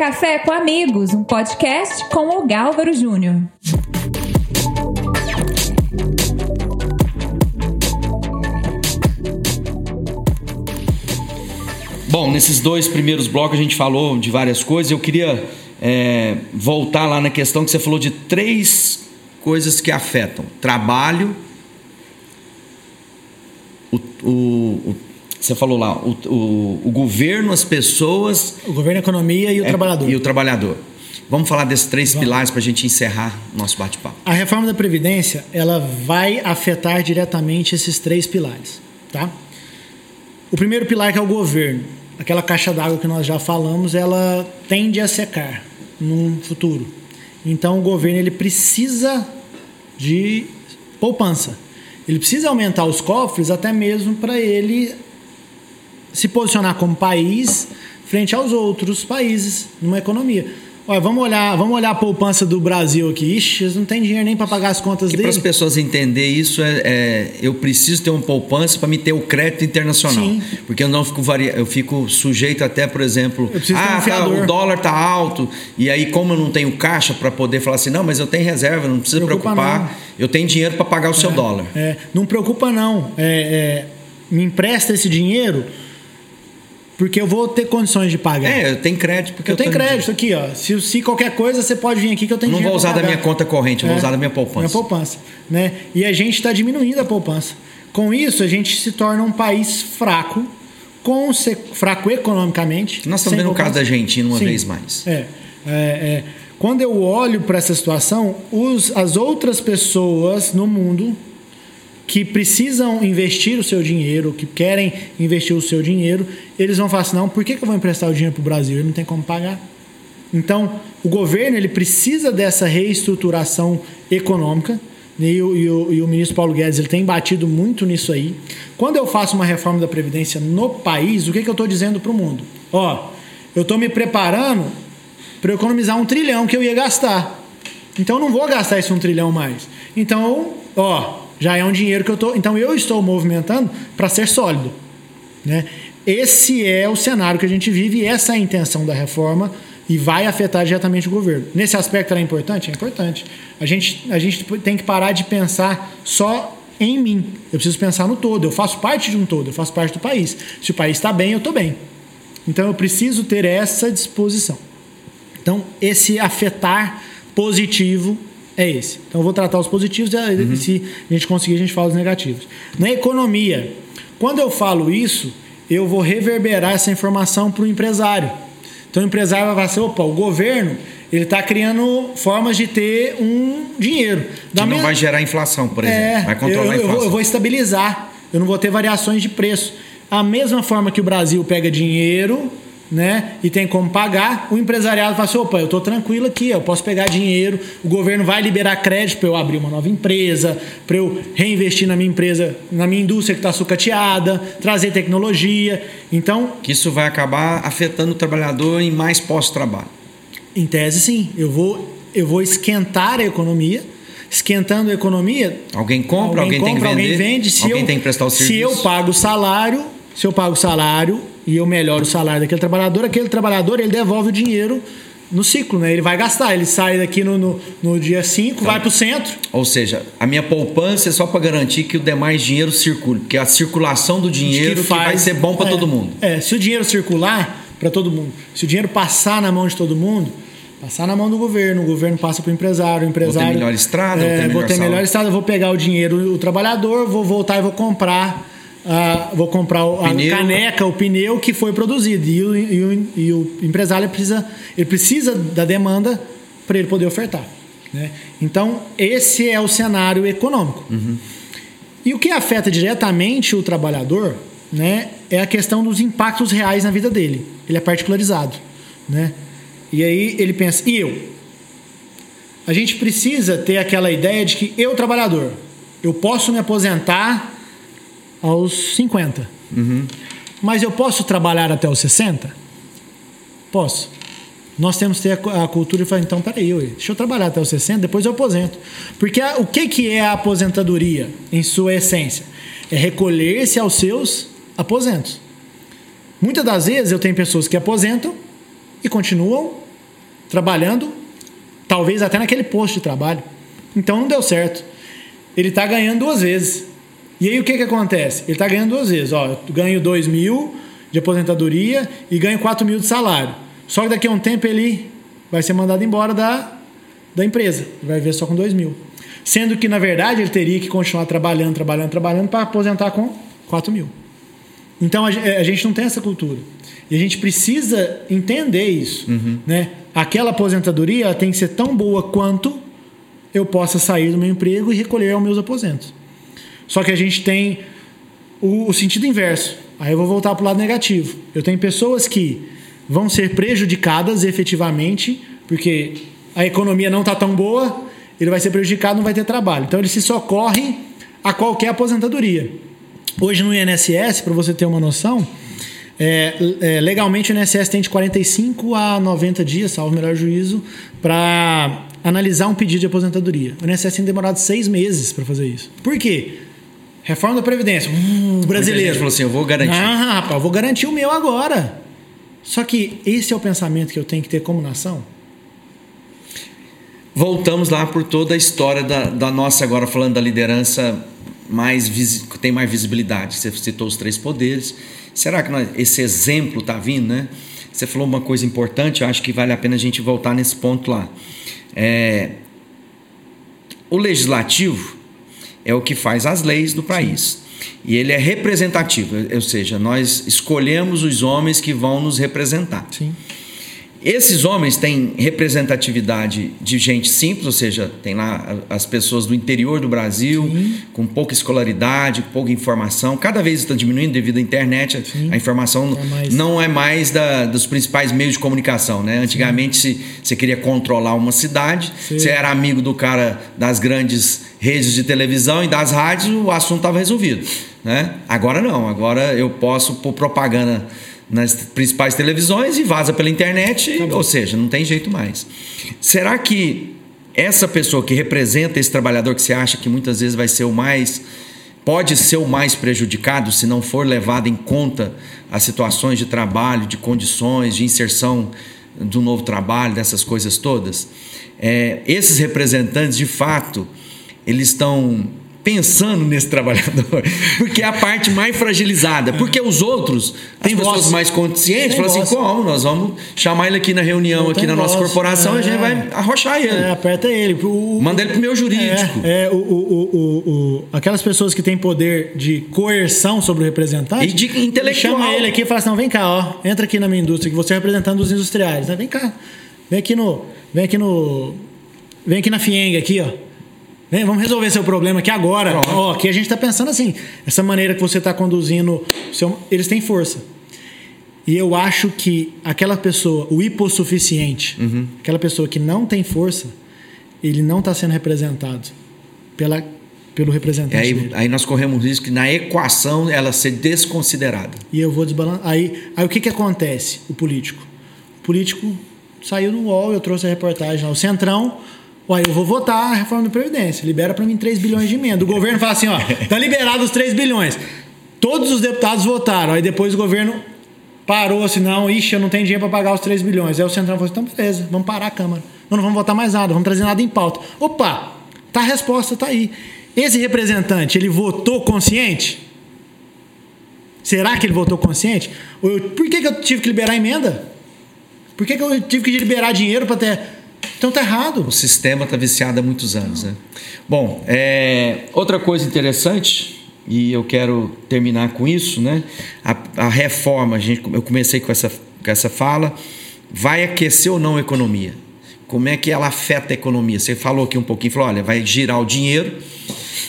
Café com Amigos, um podcast com o Gálvaro Júnior. Bom, nesses dois primeiros blocos a gente falou de várias coisas. Eu queria é, voltar lá na questão que você falou de três coisas que afetam: trabalho, o, o, o você falou lá, o, o, o, governo, as pessoas. O governo, a economia e o é, trabalhador. E o trabalhador. Vamos falar desses três Vamos. pilares para a gente encerrar nosso bate-papo. A reforma da Previdência ela vai afetar diretamente esses três pilares. Tá? O primeiro pilar que é o governo. Aquela caixa d'água que nós já falamos, ela tende a secar no futuro. Então o governo ele precisa de poupança. Ele precisa aumentar os cofres até mesmo para ele se posicionar como país frente aos outros países numa economia. Olha, vamos olhar, vamos olhar a poupança do Brasil aqui. Ixi, eles não tem dinheiro nem para pagar as contas dele. Para as pessoas entenderem isso, é, é, eu preciso ter uma poupança para me ter o crédito internacional. Sim. Porque eu não fico varia, eu fico sujeito até, por exemplo, ah, um tá, o dólar tá alto e aí como eu não tenho caixa para poder falar assim, não, mas eu tenho reserva, não precisa preocupa preocupar. Não. Eu tenho dinheiro para pagar o seu é, dólar. É, não preocupa não. É, é, me empresta esse dinheiro porque eu vou ter condições de pagar. É, eu tenho crédito porque eu, eu tenho crédito aqui, ó. Se, se qualquer coisa você pode vir aqui que eu tenho não dinheiro. Não vou usar da minha conta corrente, eu é, vou usar da minha poupança. Minha poupança, né? E a gente está diminuindo a poupança. Com isso, a gente se torna um país fraco, com fraco economicamente. Nós estamos vendo o caso da Argentina uma Sim. vez mais. É, é, é. Quando eu olho para essa situação, os, as outras pessoas no mundo que precisam investir o seu dinheiro, que querem investir o seu dinheiro, eles vão falar assim, não, por que, que eu vou emprestar o dinheiro para o Brasil? Ele não tem como pagar. Então, o governo ele precisa dessa reestruturação econômica, e o, e o, e o ministro Paulo Guedes ele tem batido muito nisso aí. Quando eu faço uma reforma da Previdência no país, o que, que eu estou dizendo para o mundo? Ó, eu estou me preparando para economizar um trilhão que eu ia gastar. Então, eu não vou gastar esse um trilhão mais. Então, ó, já é um dinheiro que eu estou. Então eu estou movimentando para ser sólido. Né? Esse é o cenário que a gente vive essa é a intenção da reforma e vai afetar diretamente o governo. Nesse aspecto ela é importante? É importante. A gente, a gente tem que parar de pensar só em mim. Eu preciso pensar no todo. Eu faço parte de um todo, eu faço parte do país. Se o país está bem, eu estou bem. Então eu preciso ter essa disposição. Então, esse afetar positivo é esse. Então eu vou tratar os positivos e uhum. se a gente conseguir, a gente fala os negativos. Na economia, quando eu falo isso, eu vou reverberar essa informação para o empresário. Então o empresário vai falar assim, opa, o governo ele está criando formas de ter um dinheiro. Da que minha... não vai gerar inflação, por exemplo. É, vai controlar eu, a inflação. Eu vou estabilizar. Eu não vou ter variações de preço. A mesma forma que o Brasil pega dinheiro né? E tem como pagar, o empresariado fala assim: opa, eu estou tranquilo aqui, eu posso pegar dinheiro, o governo vai liberar crédito para eu abrir uma nova empresa, para eu reinvestir na minha empresa, na minha indústria que está sucateada, trazer tecnologia. Então. Que isso vai acabar afetando o trabalhador em mais pós-trabalho. Em tese, sim. Eu vou, eu vou esquentar a economia. Esquentando a economia. Alguém compra, alguém, alguém compra, tem que vender. Alguém vende. Se alguém eu, tem que prestar o serviço. Se eu pago o salário, se eu pago o salário, e eu melhoro o salário daquele trabalhador, aquele trabalhador ele devolve o dinheiro no ciclo, né? Ele vai gastar, ele sai daqui no, no, no dia 5, então, vai para o centro. Ou seja, a minha poupança é só para garantir que o demais dinheiro circule, porque a circulação do dinheiro que, faz, que vai ser bom para é, todo mundo. É, se o dinheiro circular para todo mundo, se o dinheiro passar na mão de todo mundo, passar na mão do governo, o governo passa para o empresário, o empresário. Vou ter melhor estrada, é, vou ter melhor, vou ter melhor estrada, vou pegar o dinheiro, o trabalhador, vou voltar e vou comprar Uh, vou comprar a pneu. caneca, o pneu que foi produzido. E o, e o, e o empresário precisa, ele precisa da demanda para ele poder ofertar. Né? Então, esse é o cenário econômico. Uhum. E o que afeta diretamente o trabalhador né, é a questão dos impactos reais na vida dele. Ele é particularizado. Né? E aí ele pensa, e eu? A gente precisa ter aquela ideia de que eu, trabalhador, eu posso me aposentar aos 50. Uhum. Mas eu posso trabalhar até os 60? Posso. Nós temos que ter a, cultura e falar, então, peraí, deixa eu trabalhar até os 60, depois eu aposento. Porque a, o que, que é a aposentadoria, em sua essência? É recolher-se aos seus aposentos. Muitas das vezes eu tenho pessoas que aposentam e continuam trabalhando, talvez até naquele posto de trabalho. Então não deu certo. Ele está ganhando duas vezes. E aí o que, que acontece? Ele está ganhando duas vezes. Ó, eu ganho 2 mil de aposentadoria e ganho 4 mil de salário. Só que daqui a um tempo ele vai ser mandado embora da, da empresa. Ele vai ver só com 2 mil. Sendo que, na verdade, ele teria que continuar trabalhando, trabalhando, trabalhando para aposentar com 4 mil. Então a, a, gente não tem essa cultura. E a gente precisa entender isso. Uhum. Né? Aquela aposentadoria tem que ser tão boa quanto eu possa sair do meu emprego e recolher os meus aposentos. Só que a gente tem o, o sentido inverso. Aí eu vou voltar para o lado negativo. Eu tenho pessoas que vão ser prejudicadas efetivamente, porque a economia não está tão boa, ele vai ser prejudicado, não vai ter trabalho. Então ele se socorre a qualquer aposentadoria. Hoje no INSS, para você ter uma noção, é, é, legalmente o INSS tem de 45 a 90 dias, salvo melhor juízo, para analisar um pedido de aposentadoria. O INSS tem demorado seis meses para fazer isso. Por quê? Reforma da Previdência. Uh, brasileiro. Falou assim: eu vou garantir. Ah, rapaz, eu vou garantir o meu agora. Só que esse é o pensamento que eu tenho que ter como nação? Voltamos lá por toda a história da, da nossa, agora falando da liderança mais tem mais visibilidade. Você citou os três poderes. Será que nós, esse exemplo está vindo, né? Você falou uma coisa importante, eu acho que vale a pena a gente voltar nesse ponto lá. É, o legislativo é o que faz as leis do país. E ele é representativo, ou seja, nós escolhemos os homens que vão nos representar. Sim. Esses homens têm representatividade de gente simples, ou seja, tem lá as pessoas do interior do Brasil, Sim. com pouca escolaridade, pouca informação. Cada vez está diminuindo devido à internet. Sim. A informação é mais... não é mais da, dos principais meios de comunicação. Né? Antigamente, se você queria controlar uma cidade, Sim. você era amigo do cara das grandes redes de televisão e das rádios, o assunto estava resolvido. Né? Agora não, agora eu posso pôr propaganda nas principais televisões e vaza pela internet, tá ou seja, não tem jeito mais. Será que essa pessoa que representa esse trabalhador que você acha que muitas vezes vai ser o mais pode ser o mais prejudicado se não for levado em conta as situações de trabalho, de condições, de inserção do novo trabalho, dessas coisas todas? É, esses representantes, de fato, eles estão pensando nesse trabalhador, porque é a parte mais fragilizada. Porque os outros têm pessoas mais conscientes, falam assim: como? Nós vamos chamar ele aqui na reunião, aqui na nossa corporação, é, a gente vai arrochar ele. É, aperta ele. O, Manda ele pro meu jurídico. É, é o, o, o, aquelas pessoas que têm poder de coerção sobre o representante. E de intelectual. Chama ele aqui e fala assim: não, vem cá, ó, entra aqui na minha indústria, que você é representando os industriais. Né? Vem cá, vem aqui no. Vem aqui no. Vem aqui na Fienga, aqui, ó. Vem, vamos resolver seu problema aqui agora. Ó, aqui a gente está pensando assim, essa maneira que você está conduzindo, seu, eles têm força. E eu acho que aquela pessoa, o hipossuficiente, uhum. aquela pessoa que não tem força, ele não está sendo representado pela, pelo representante. aí, dele. aí nós corremos risco que na equação ela ser desconsiderada. E eu vou desbalançar. Aí, aí o que, que acontece? O político. O político saiu no UOL, eu trouxe a reportagem lá. O Centrão Uai, eu vou votar a reforma da Previdência. Libera para mim 3 bilhões de emenda. O governo fala assim, ó, tá liberado os 3 bilhões. Todos os deputados votaram. Aí depois o governo parou assim, não, ixi, eu não tenho dinheiro para pagar os 3 bilhões. Aí o Centrão falou assim, então beleza, vamos parar a Câmara. Não, não vamos votar mais nada, vamos trazer nada em pauta. Opa, tá a resposta, tá aí. Esse representante, ele votou consciente? Será que ele votou consciente? Por que, que eu tive que liberar emenda? Por que, que eu tive que liberar dinheiro para ter então tá errado. O sistema está viciado há muitos anos. Né? Bom, é, outra coisa interessante, e eu quero terminar com isso, né? A, a reforma, a gente, eu comecei com essa, com essa fala, vai aquecer ou não a economia? Como é que ela afeta a economia? Você falou aqui um pouquinho, falou, olha, vai girar o dinheiro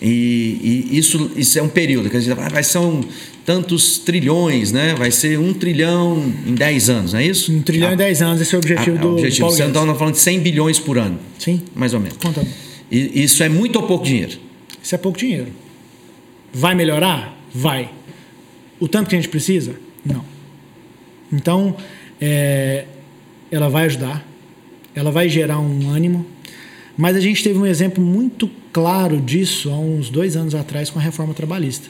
e, e isso, isso é um período, quer dizer, vai ser um, tantos trilhões, né? Vai ser um trilhão em 10 anos, não é isso? Um trilhão em 10 anos, esse é o objetivo a, do objetivo. Paulo Você está falando de 100 bilhões por ano. Sim. Mais ou menos. Conta. E isso é muito ou pouco dinheiro? Isso é pouco dinheiro. Vai melhorar? Vai. O tanto que a gente precisa? Não. Então, é, ela vai ajudar, ela vai gerar um ânimo, mas a gente teve um exemplo muito claro disso há uns dois anos atrás com a reforma trabalhista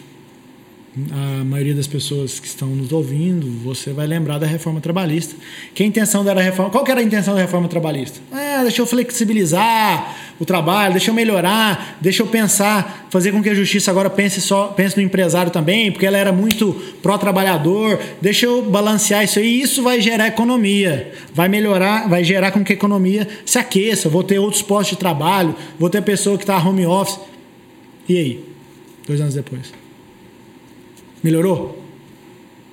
a maioria das pessoas que estão nos ouvindo, você vai lembrar da reforma trabalhista. Que a intenção da reforma. Qual era a intenção da reforma trabalhista? Ah, deixa eu flexibilizar o trabalho, deixa eu melhorar, deixa eu pensar, fazer com que a justiça agora pense só pense no empresário também, porque ela era muito pró-trabalhador, deixa eu balancear isso aí, isso vai gerar economia, vai melhorar, vai gerar com que a economia se aqueça, vou ter outros postos de trabalho, vou ter pessoa que está home office. E aí? Dois anos depois. Melhorou?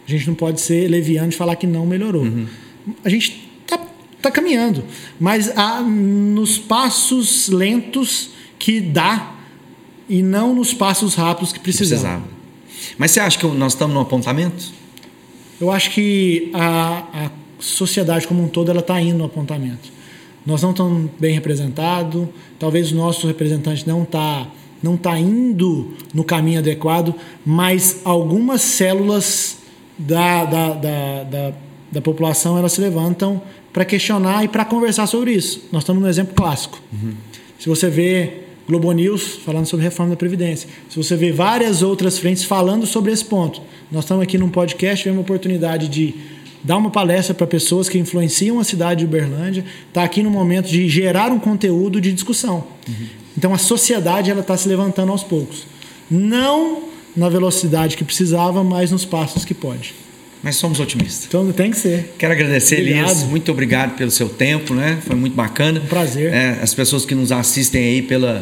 A gente não pode ser leviano de falar que não melhorou. Uhum. A gente tá, tá caminhando, mas há nos passos lentos que dá e não nos passos rápidos que precisava. precisava. Mas você acha que nós estamos no apontamento? Eu acho que a, a sociedade como um todo ela está indo no apontamento. Nós não estamos bem representados, talvez o nosso representante não está não está indo no caminho adequado, mas algumas células da, da, da, da, da população elas se levantam para questionar e para conversar sobre isso. Nós estamos no exemplo clássico. Uhum. Se você vê Globo News falando sobre reforma da Previdência, se você vê várias outras frentes falando sobre esse ponto, nós estamos aqui num podcast, tivemos a oportunidade de dar uma palestra para pessoas que influenciam a cidade de Uberlândia, está aqui no momento de gerar um conteúdo de discussão. Uhum. Então a sociedade ela está se levantando aos poucos, não na velocidade que precisava, mas nos passos que pode. Mas somos otimistas. Então tem que ser. Quero agradecer, obrigado. Elias. Muito obrigado pelo seu tempo, né? Foi muito bacana. Um prazer. É, as pessoas que nos assistem aí pela,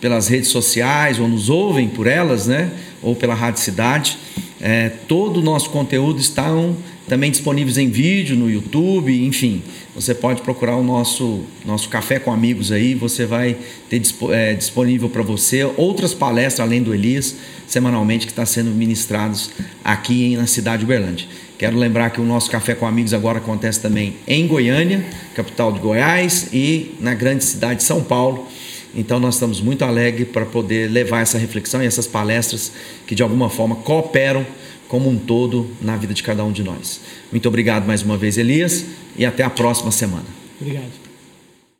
pelas redes sociais ou nos ouvem por elas, né? Ou pela Rádio Cidade. É, todo o nosso conteúdo está um, também disponíveis em vídeo no YouTube, enfim. Você pode procurar o nosso, nosso Café com Amigos aí, você vai ter é, disponível para você outras palestras além do Elias, semanalmente, que está sendo ministrados aqui na cidade de Uberlândia. Quero lembrar que o nosso Café com Amigos agora acontece também em Goiânia, capital de Goiás, e na grande cidade de São Paulo. Então nós estamos muito alegres para poder levar essa reflexão e essas palestras que de alguma forma cooperam como um todo na vida de cada um de nós. Muito obrigado mais uma vez, Elias, e até a próxima semana. Obrigado.